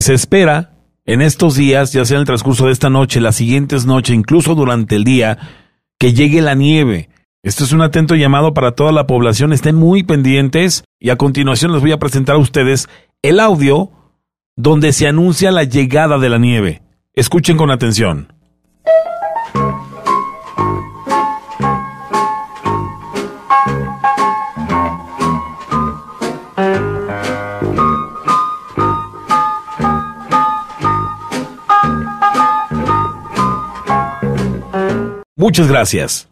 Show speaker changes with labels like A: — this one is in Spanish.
A: Se espera en estos días, ya sea en el transcurso de esta noche, las siguientes noches, incluso durante el día, que llegue la nieve. Esto es un atento llamado para toda la población. Estén muy pendientes y a continuación les voy a presentar a ustedes el audio donde se anuncia la llegada de la nieve. Escuchen con atención. Muchas gracias.